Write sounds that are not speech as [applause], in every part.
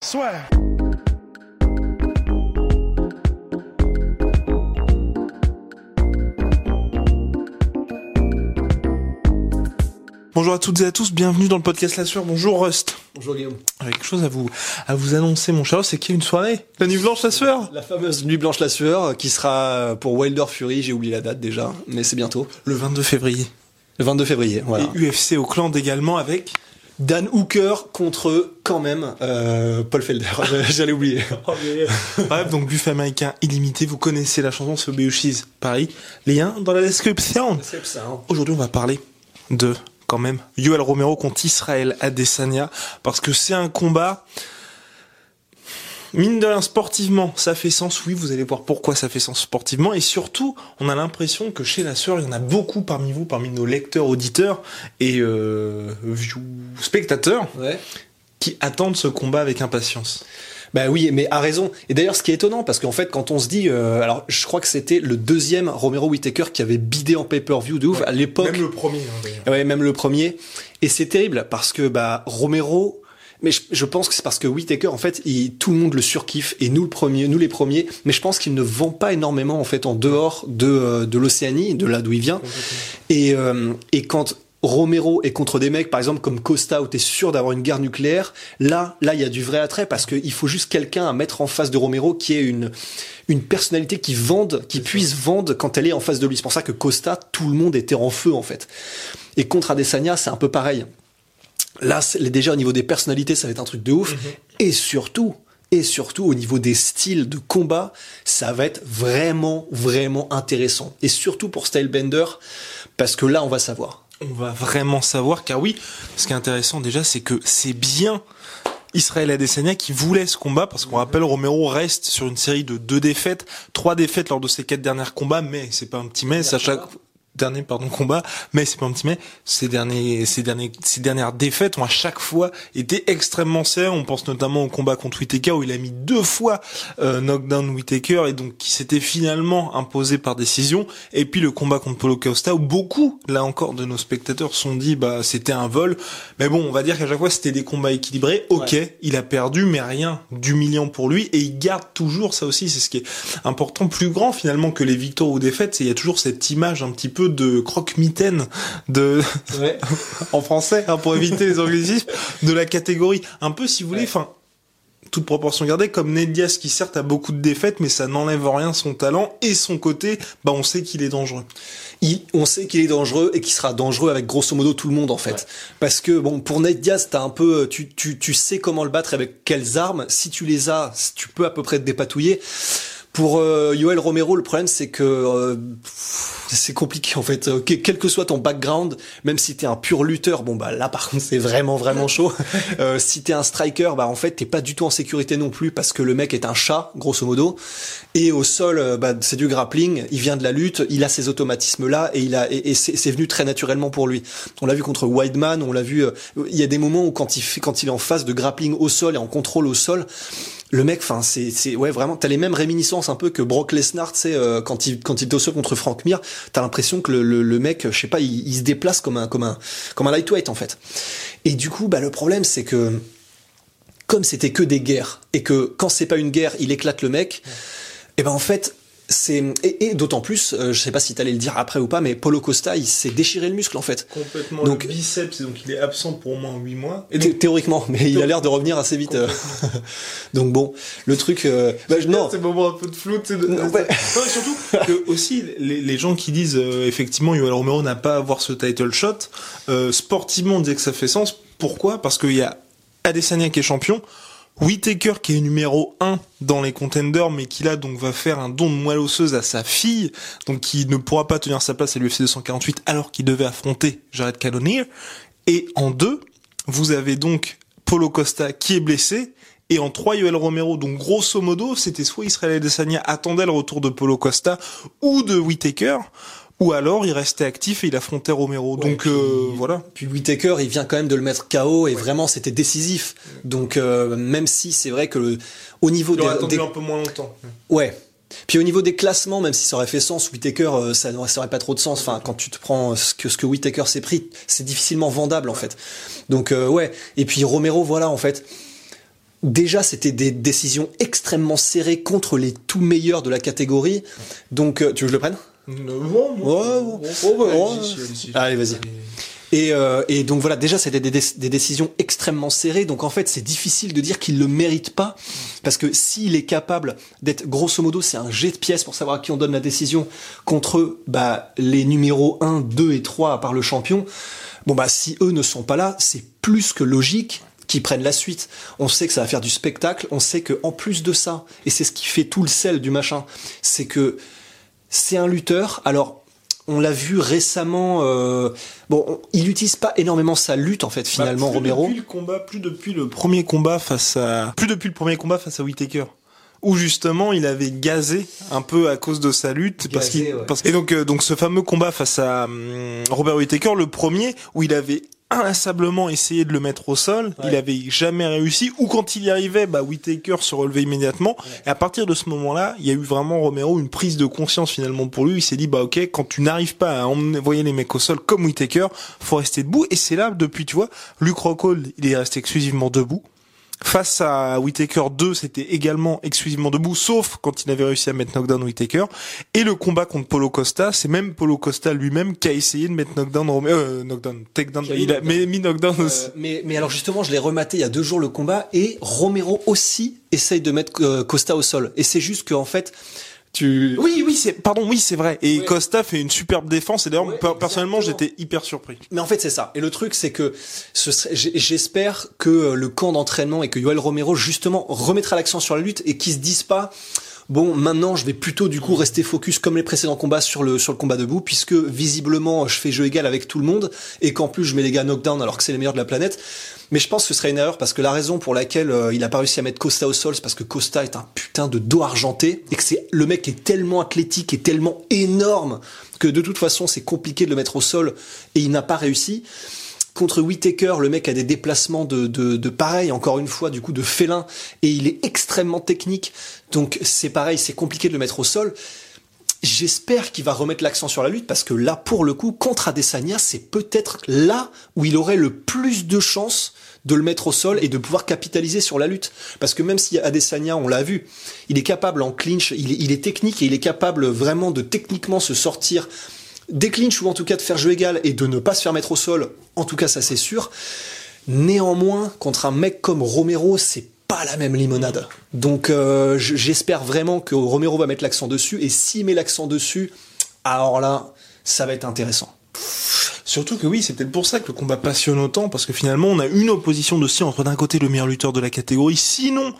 Swear. Bonjour à toutes et à tous, bienvenue dans le podcast La Sueur. Bonjour Rust. Bonjour Guillaume. Quelque chose à vous à vous annoncer mon cher, c'est qu'il y a une soirée, la nuit blanche La Sueur. La fameuse nuit blanche La Sueur qui sera pour Wilder Fury, j'ai oublié la date déjà, mais c'est bientôt. Le 22 février. Le 22 février, voilà. Et UFC au clan également avec Dan Hooker contre quand même euh, Paul Felder. [laughs] J'allais oublier. Bref, donc buffet américain illimité. Vous connaissez la chanson ce Cheese Paris. Lien dans la description. Aujourd'hui, on va parler de quand même Yoel Romero contre Israël Adesanya parce que c'est un combat mine de rien, sportivement, ça fait sens. Oui, vous allez voir pourquoi ça fait sens sportivement. Et surtout, on a l'impression que chez la sœur, il y en a beaucoup parmi vous, parmi nos lecteurs, auditeurs et euh, spectateurs, qui attendent ce combat avec impatience. Bah oui, mais à raison. Et d'ailleurs, ce qui est étonnant, parce qu'en fait, quand on se dit, euh, alors, je crois que c'était le deuxième Romero Whittaker qui avait bidé en pay-per-view de ouf à l'époque. Même le premier. Hein, ouais, même le premier. Et c'est terrible parce que bah Romero, mais je, pense que c'est parce que Whitaker, en fait, il, tout le monde le surkiffe et nous le premier, nous les premiers. Mais je pense qu'il ne vend pas énormément en fait en dehors de euh, de l'Océanie, de là d'où il vient. Et euh, et quand Romero est contre des mecs, par exemple, comme Costa, où t'es sûr d'avoir une guerre nucléaire. Là, là, il y a du vrai attrait parce qu'il faut juste quelqu'un à mettre en face de Romero qui ait une, une personnalité qui vende, qui puisse vendre quand elle est en face de lui. C'est pour ça que Costa, tout le monde était en feu, en fait. Et contre Adesanya, c'est un peu pareil. Là, déjà au niveau des personnalités, ça va être un truc de ouf. Mhm. Et surtout, et surtout au niveau des styles de combat, ça va être vraiment, vraiment intéressant. Et surtout pour Stylebender, parce que là, on va savoir. On va vraiment savoir, car oui, ce qui est intéressant déjà, c'est que c'est bien Israël Adesanya qui voulait ce combat parce qu'on rappelle Romero reste sur une série de deux défaites, trois défaites lors de ses quatre derniers combats, mais c'est pas un petit mais, à chaque dernier pardon combat, mais c'est pas un petit mais. Ces derniers, ces derniers, ces dernières défaites ont à chaque fois été extrêmement serrées. On pense notamment au combat contre Whitaker où il a mis deux fois euh, knockdown Whitaker et donc qui s'était finalement imposé par décision. Et puis le combat contre Polo Costa où beaucoup, là encore, de nos spectateurs sont dit bah c'était un vol. Mais bon, on va dire qu'à chaque fois c'était des combats équilibrés. Ok, il a perdu, mais rien d'humiliant pour lui et il garde toujours ça aussi. C'est ce qui est important, plus grand finalement que les victoires ou défaites. C'est il y a toujours cette image un petit peu de croque-mitaine de [laughs] en français hein, pour éviter les anglicismes de la catégorie. Un peu si vous voulez, enfin toute proportion gardée, comme Ned Diaz qui certes a beaucoup de défaites, mais ça n'enlève rien son talent et son côté, bah on sait qu'il est dangereux. Il, on sait qu'il est dangereux et qu'il sera dangereux avec grosso modo tout le monde en fait. Parce que bon, pour Ned Diaz, t'as un peu, tu, tu, tu sais comment le battre avec quelles armes. Si tu les as, tu peux à peu près te dépatouiller. Pour euh, Yoel Romero, le problème c'est que euh, c'est compliqué en fait. quel que soit ton background, même si t'es un pur lutteur, bon bah là par contre c'est vraiment vraiment chaud. [laughs] euh, si t'es un striker, bah en fait t'es pas du tout en sécurité non plus parce que le mec est un chat grosso modo. Et au sol, euh, bah, c'est du grappling. Il vient de la lutte, il a ces automatismes là et il a et, c'est venu très naturellement pour lui. On l'a vu contre Wideman, on l'a vu. Euh, il y a des moments où quand il fait quand il est en phase de grappling au sol et en contrôle au sol le mec, enfin, c'est, c'est, ouais, vraiment, t'as les mêmes réminiscences un peu que Brock Lesnar, tu sais, euh, quand il, quand il contre Frank Mir, t'as l'impression que le, le, mec, je sais pas, il, se déplace comme un, comme un, comme un lightweight en fait. Et du coup, bah, le problème, c'est que, comme c'était que des guerres, et que quand c'est pas une guerre, il éclate le mec, et ben en fait, c'est et, d'autant plus, euh, je sais pas si t'allais le dire après ou pas, mais Polo Costa, il s'est déchiré le muscle en fait. Complètement. Donc le biceps, donc il est absent pour au moins 8 mois. Et théoriquement, mais il a l'air de revenir assez vite. Euh. [laughs] donc bon, le truc. Euh, bah, non. C'est moment un peu de flou. De... Non, ouais. non, surtout [laughs] que aussi les, les, gens qui disent effectivement Yoel Romero n'a pas à avoir ce title shot, sportivement on disait que ça fait sens. Pourquoi? Parce qu'il y a Adesanya qui est champion. Whitaker qui est numéro 1 dans les contenders mais qui là donc va faire un don de moelle osseuse à sa fille donc qui ne pourra pas tenir sa place à l'UFC 248 alors qu'il devait affronter Jared Cannonier et en deux vous avez donc Polo Costa qui est blessé. Et en 3, Yoel Romero. Donc, grosso modo, c'était soit Israël Adesanya attendait le retour de Polo Costa ou de Whitaker, ou alors il restait actif et il affrontait Romero. Ouais, Donc, puis- euh, voilà. Puis Whitaker, il vient quand même de le mettre KO et vraiment c'était décisif. Donc euh, même si c'est vrai que le, au niveau Il des, attendu des- un peu moins longtemps. ouais. Puis au niveau des classements, même si ça aurait fait sens, Whitaker, euh, ça n'aurait pas trop de sens. Enfin, quand tu te prends ce que ce que Whitaker s'est pris, c'est difficilement vendable en fait. Donc euh, ouais. Et puis Romero, voilà en fait. Déjà, c'était des décisions extrêmement serrées contre les tout meilleurs de la catégorie. Donc, euh, tu veux que je le prenne? Ouais, ouais. Allez, vas-y. Et, euh, et donc voilà, déjà c'était des, des- des décisions extrêmement serrées. Donc en fait, c'est difficile de dire qu'il le mérite pas, parce que s'il est capable d'être, grosso modo, c'est un jet de pièces pour savoir à qui on donne la décision contre bah, les numéros 1, 2 et 3 à part le champion. Bon bah si eux ne sont pas là, c'est plus que logique qu'ils prennent la suite. On sait que ça va faire du spectacle. On sait que en plus de ça, et c'est ce qui fait tout le sel du machin, c'est que c'est un lutteur. Alors, on l'a vu récemment. euh, bon, on- il n'utilise pas énormément sa lutte en fait. Finalement, Bah, plus Romero. Depuis le combat, plus depuis le premier combat face à, plus depuis le premier combat face à Whitaker. Où justement il avait gazé un peu à cause de sa lutte parce Gazé, qu'il ouais. parce- et donc euh, donc ce fameux combat face à hum, Robert Whitaker le premier où il avait inlassablement essayé de le mettre au sol, Ouais. il avait jamais réussi. Ou quand il y arrivait bah Whitaker se relevait immédiatement. Et à partir de ce moment-là, il y a eu vraiment Romero une prise de conscience finalement pour lui, il s'est dit bah OK, quand tu n'arrives pas à envoyer les mecs au sol comme Whitaker, faut rester debout. Et c'est là depuis tu vois, Luke Rockhold, il est resté exclusivement debout. Face à Whitaker 2, c'était également exclusivement debout, sauf quand il avait réussi à mettre knockdown Whitaker. Et le combat contre Polo Costa, c'est même Polo Costa lui-même qui a essayé de mettre knockdown Romero, euh, knockdown, takedown, il a knockdown. mis knockdown Euh, aussi. mais, mais alors justement, je l'ai rematé il y a deux jours le combat et Romero aussi essaye de mettre euh, Costa au sol. Et c'est juste qu'en fait, tu. Oui, oui, c'est, pardon, oui, c'est vrai. Et Ouais. Costa fait une superbe défense. Et d'ailleurs, Ouais, per- personnellement, j'étais hyper surpris. Mais en fait, c'est ça. Et le truc, c'est que ce serait- j'- j'espère que euh, le camp d'entraînement et que Yoel Romero, justement, remettra l'accent sur la lutte et qu'ils se disent pas, bon, maintenant, je vais plutôt, du coup, rester focus comme les précédents combats sur le, sur le combat debout, puisque visiblement, je fais jeu égal avec tout le monde et qu'en plus, je mets les gars knockdown alors que c'est les meilleurs de la planète. Mais je pense que ce serait une erreur parce que la raison pour laquelle euh, il a pas réussi à mettre Costa au sol, c'est parce que Costa est un putain de dos argenté et que c'est le mec est tellement athlétique et tellement énorme que de toute façon c'est compliqué de le mettre au sol et il n'a pas réussi. Contre Whitaker, le mec a des déplacements de, de, de pareil, encore une fois, du coup, de félin, et il est extrêmement technique. Donc c'est pareil, c'est compliqué de le mettre au sol. J'espère qu'il va remettre l'accent sur la lutte parce que là, pour le coup, contre Adesanya, c'est peut-être là où il aurait le plus de chances de le mettre au sol et de pouvoir capitaliser sur la lutte. Parce que même si Adesanya, on l'a vu, il est capable en clinch, il est, il est technique et il est capable vraiment de techniquement se sortir des clinches ou en tout cas de faire jeu égal et de ne pas se faire mettre au sol. En tout cas, ça c'est sûr. Néanmoins, contre un mec comme Romero, c'est pas la même limonade. Donc euh, j'espère vraiment que Romero va mettre l'accent dessus et s'il met l'accent dessus, alors là, ça va être intéressant. Surtout que oui, c'est peut-être pour ça que le combat passionne autant, parce que finalement, on a une opposition aussi entre d'un côté le meilleur lutteur de la catégorie, sinon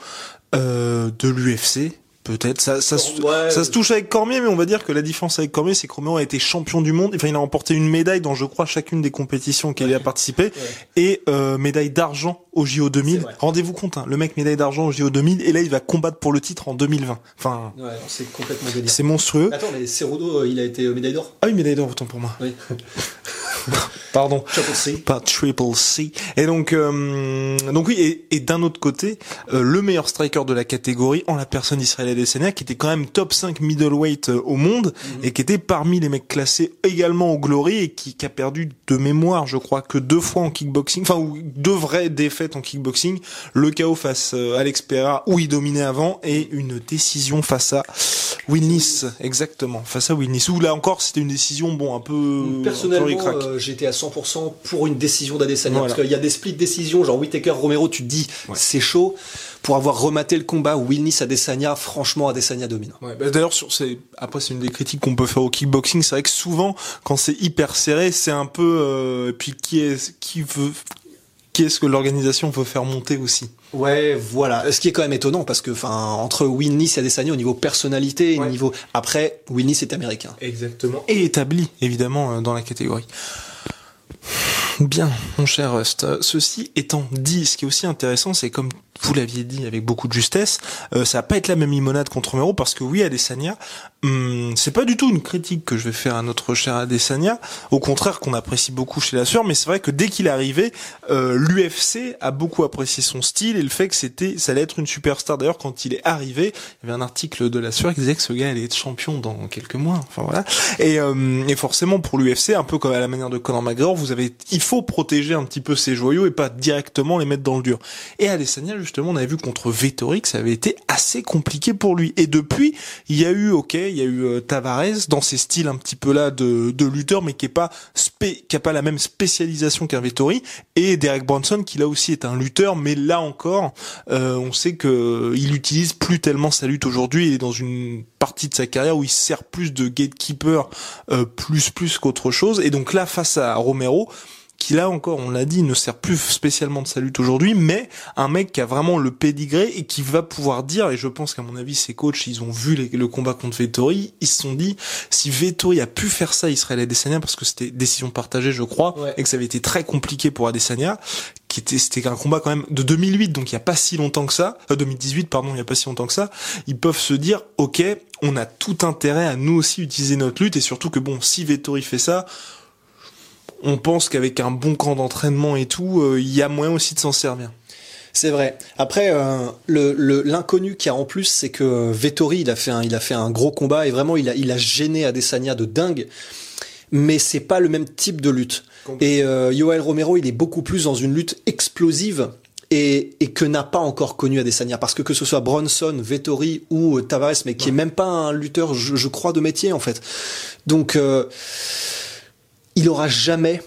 euh, de l'UFC. Peut-être ça, ça, se- Ouais. ça se touche avec Cormier, mais on va dire que la différence avec Cormier, c'est que Romero a été champion du monde. Enfin, il a remporté une médaille dans, je crois, chacune des compétitions auxquelles il a participé, et euh, médaille d'argent au JO 2000. C'est vrai. Rendez-vous compte, hein, le mec médaille d'argent au JO 2000, et là, il va combattre pour le titre en 2020. Enfin, Ouais, c'est complètement délire. c'est monstrueux. Attends, mais Cerudo, il a été médaille d'or? Ah oui, médaille d'or, autant pour moi. Oui. [laughs] [laughs] Pardon. Triple C. pas Triple C. Et donc, euh, donc oui, et, et d'un autre côté, euh, le meilleur striker de la catégorie, en la personne d'Israël Adesanya, qui était quand même top 5 middleweight euh, au monde, et qui était parmi les mecs classés également au Glory, et qui, qui a perdu de mémoire, je crois, que deux fois en kickboxing, enfin, ou deux vraies défaites en kickboxing, le KO face euh, à Alex Pereira, où il dominait avant, et une décision face à Wilnis, exactement, face à Wilnis, où là encore, c'était une décision, bon, un peu... Personnellement, euh, j'étais à 100% pour une décision d'Adesanya. Voilà. Parce qu'il y a des split décisions, genre Whitaker, Romero, tu te dis, c'est chaud. Pour avoir rematé le combat Wilnis Adesanya, franchement, Adesanya domine. Ouais, bah d'ailleurs sur c'est après c'est une des critiques qu'on peut faire au kickboxing, c'est vrai que souvent quand c'est hyper serré, c'est un peu euh, et puis qui est qui veut qui est-ce que l'organisation veut faire monter aussi. Ouais, voilà. Ce qui est quand même étonnant parce que, enfin, entre Wilnis et Adesanya au niveau personnalité, Ouais. niveau après, Wilnis est américain. Exactement. Et établi évidemment euh, dans la catégorie. Bien, mon cher Rust. Euh, Ceci étant dit, ce qui est aussi intéressant, c'est comme vous l'aviez dit avec beaucoup de justesse, euh, ça va pas être la même limonade contre Romero parce que oui, Adesanya, hum, c'est pas du tout une critique que je vais faire à notre cher Adesanya. Au contraire, qu'on apprécie beaucoup chez la sueur, mais c'est vrai que dès qu'il est arrivé, euh, l'UFC a beaucoup apprécié son style et le fait que c'était, ça allait être une superstar. D'ailleurs, quand il est arrivé, il y avait un article de la sueur qui disait que ce gars allait être champion dans quelques mois. Enfin voilà. Et, euh, et forcément pour l'UFC, un peu comme à la manière de Conor McGregor, vous avez, il faut protéger un petit peu ses joyaux et pas directement les mettre dans le dur. Et Adesanya, justement, on avait vu contre Vettori que ça avait été assez compliqué pour lui. Et depuis, il y a eu, ok, il y a eu euh, Tavares dans ses styles un petit peu là de, de lutteur, mais qui est pas la même spécialisation qu'un Vettori. Et Derek Bronson, qui là aussi est un lutteur, mais là encore, euh, on sait que il utilise plus tellement sa lutte aujourd'hui. Il est dans une partie de sa carrière où il sert plus de gatekeeper, euh, plus plus qu'autre chose. Et donc là, face à Romero, qui là encore, on l'a dit, ne sert plus spécialement de sa lutte aujourd'hui, mais un mec qui a vraiment le pédigré et qui va pouvoir dire, et je pense qu'à mon avis, ses coachs, ils ont vu les- le combat contre Vettori, ils se sont dit, si Vettori a pu faire ça, Israël Adesanya, parce que c'était décision partagée, je crois, Ouais. et que ça avait été très compliqué pour Adesanya, qui était, c'était un combat quand même de 2008, donc il y a pas si longtemps que ça, euh, 2018, pardon, il y a pas si longtemps que ça, ils peuvent se dire, ok, on a tout intérêt à nous aussi utiliser notre lutte, et surtout que bon, si Vettori fait ça, on pense qu'avec un bon camp d'entraînement et tout, euh, il y a moyen aussi de s'en servir. C'est vrai. Après, euh, le l'inconnu qu'il y a en plus, c'est que Vettori, il a fait un, il a fait un gros combat et vraiment, il a, il a gêné Adesanya de dingue. Mais c'est pas le même type de lutte. Et euh, Yoel Romero, il est beaucoup plus dans une lutte explosive et, et que n'a pas encore connu Adesanya. Parce que que ce soit Bronson, Vettori ou euh, Tavares, mais qui est même pas un lutteur, je, je crois, de métier en fait. Donc, euh, il aura jamais,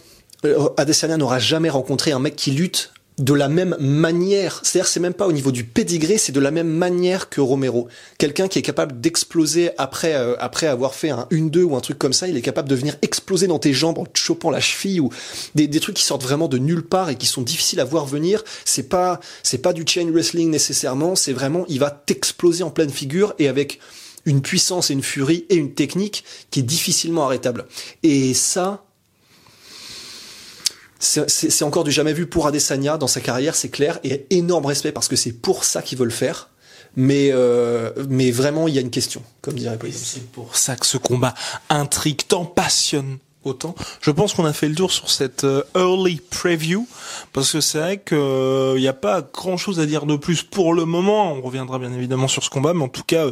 euh, Adesanya n'aura jamais rencontré un mec qui lutte de la même manière. C'est-à-dire, c'est même pas au niveau du pédigré, c'est de la même manière que Romero. Quelqu'un qui est capable d'exploser après, euh, après avoir fait un 1-2 ou un truc comme ça, il est capable de venir exploser dans tes jambes en te chopant la cheville ou des, des trucs qui sortent vraiment de nulle part et qui sont difficiles à voir venir. C'est pas, c'est pas du chain wrestling nécessairement, c'est vraiment, il va t'exploser en pleine figure et avec une puissance et une furie et une technique qui est difficilement arrêtable. Et ça, c'est encore du jamais vu pour Adesanya dans sa carrière, c'est clair, et énorme respect parce que c'est pour ça qu'ils veulent faire. Mais, euh, mais vraiment, il y a une question, comme dirait c'est pour ça que ce combat intrigue tant, passionne autant. Je pense qu'on a fait le tour sur cette euh, early preview parce que c'est vrai que il n'y a pas grand chose à dire de plus pour le moment. On reviendra bien évidemment sur ce combat, mais en tout cas.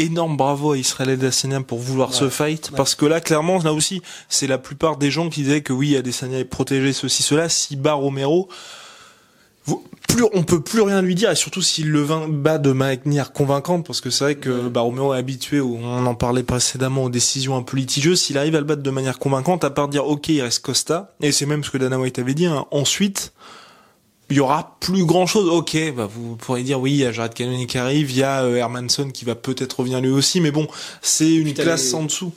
Énorme bravo à Israël Adesanya pour vouloir ce fight parce que là clairement là aussi c'est la plupart des gens qui disaient que oui Adesanya est protégé ceci cela. Si bat Romero plus on peut plus rien lui dire et surtout s'il le bat de manière convaincante parce que c'est vrai que bah, Romero est habitué on en parlait précédemment aux décisions un peu litigieuses. S'il arrive à le battre de manière convaincante à part dire ok il reste Costa et c'est même ce que Dana White avait dit hein, ensuite il y aura plus grand chose. Ok, bah vous pourrez dire oui, il y a Jared Cannonier qui arrive, il y a euh, Hermanson qui va peut-être revenir lui aussi, mais bon, c'est une classe les- en dessous.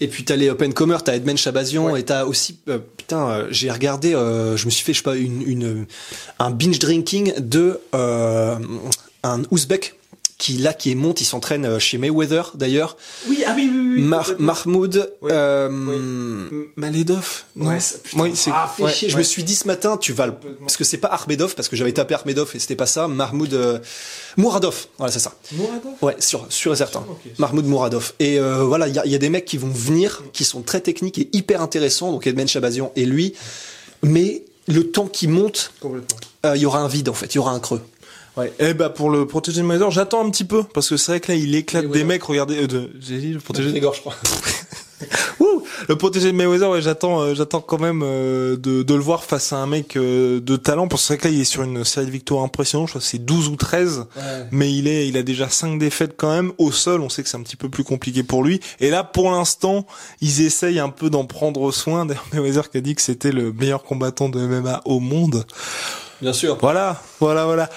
Et puis t'as les open comers, t'as Edmond Chabazian Ouais. et t'as aussi euh, putain, euh, j'ai regardé, euh, je me suis fait je sais pas une, une un binge drinking de euh, un Ouzbek qui là qui est monte, il s'entraîne euh, chez Mayweather d'ailleurs. Oui, ah oui, oui, Mar- Mahmoud. Ouais. euh, Maledov. non Ouais. Oui. Ah, ouais, chier. Je ouais. me suis dit ce matin, tu vas le... parce que c'est pas Armedov, parce que j'avais tapé Armedov et c'était pas ça. Mahmoud euh, Mouradov. Voilà, c'est ça. Ouais, sûr, sûr et certain. Mahmoud Mouradov. Et euh, voilà, il y a, il y a des mecs qui vont venir, qui sont très techniques et hyper intéressants. Donc Edmond Chabazian et lui. Mais le temps qui monte, euh, il y aura un vide en fait, il y aura un creux. Ouais. Eh bah pour le protéger de Mayweather, j'attends un petit peu parce que c'est vrai que là il éclate des mecs. Regardez, euh, de... j'ai dit le protéger. Grégor, je crois. [laughs] Ouh, le protéger de Mayweather, ouais, j'attends, euh, j'attends quand même euh, de, de le voir face à un mec euh, de talent. Parce que c'est vrai que là il est sur une série de victoires impressionnante. Je crois que c'est 12 ou 13. mais il est, il a déjà cinq défaites quand même au sol. On sait que c'est un petit peu plus compliqué pour lui. Et là, pour l'instant, ils essayent un peu d'en prendre soin. D'ailleurs, Mayweather qui a dit que c'était le meilleur combattant de MMA au monde. Bien sûr. Voilà, voilà, voilà.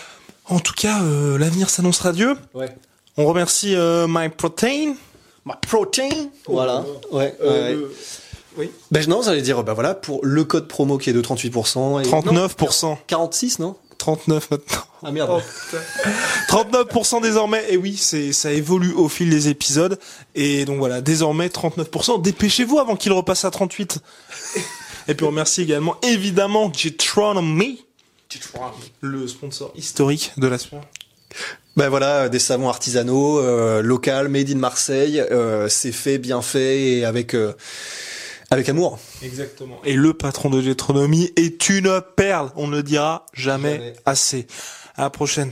En tout cas, euh, l'avenir s'annonce radieux. Ouais. On remercie euh, My Protein. My protein. Voilà. Ouais. Euh, ouais. oui. Ben non, j'allais dire, bah voilà, pour le code promo qui est de 38%. Et... 39%. Non, 46, non 39 maintenant. Ah merde. 39% désormais. Et oui, c'est ça évolue au fil des épisodes. Et donc voilà, désormais 39%. Dépêchez-vous avant qu'il repasse à 38. Et puis on remercie également évidemment Le sponsor historique de la sueur. Ben voilà, des savons artisanaux, euh, local, made in Marseille, euh, c'est fait, bien fait et avec euh, avec amour. Exactement. Et le patron de Jetronomy est une perle, on ne le dira jamais, Jamais. assez. À la prochaine.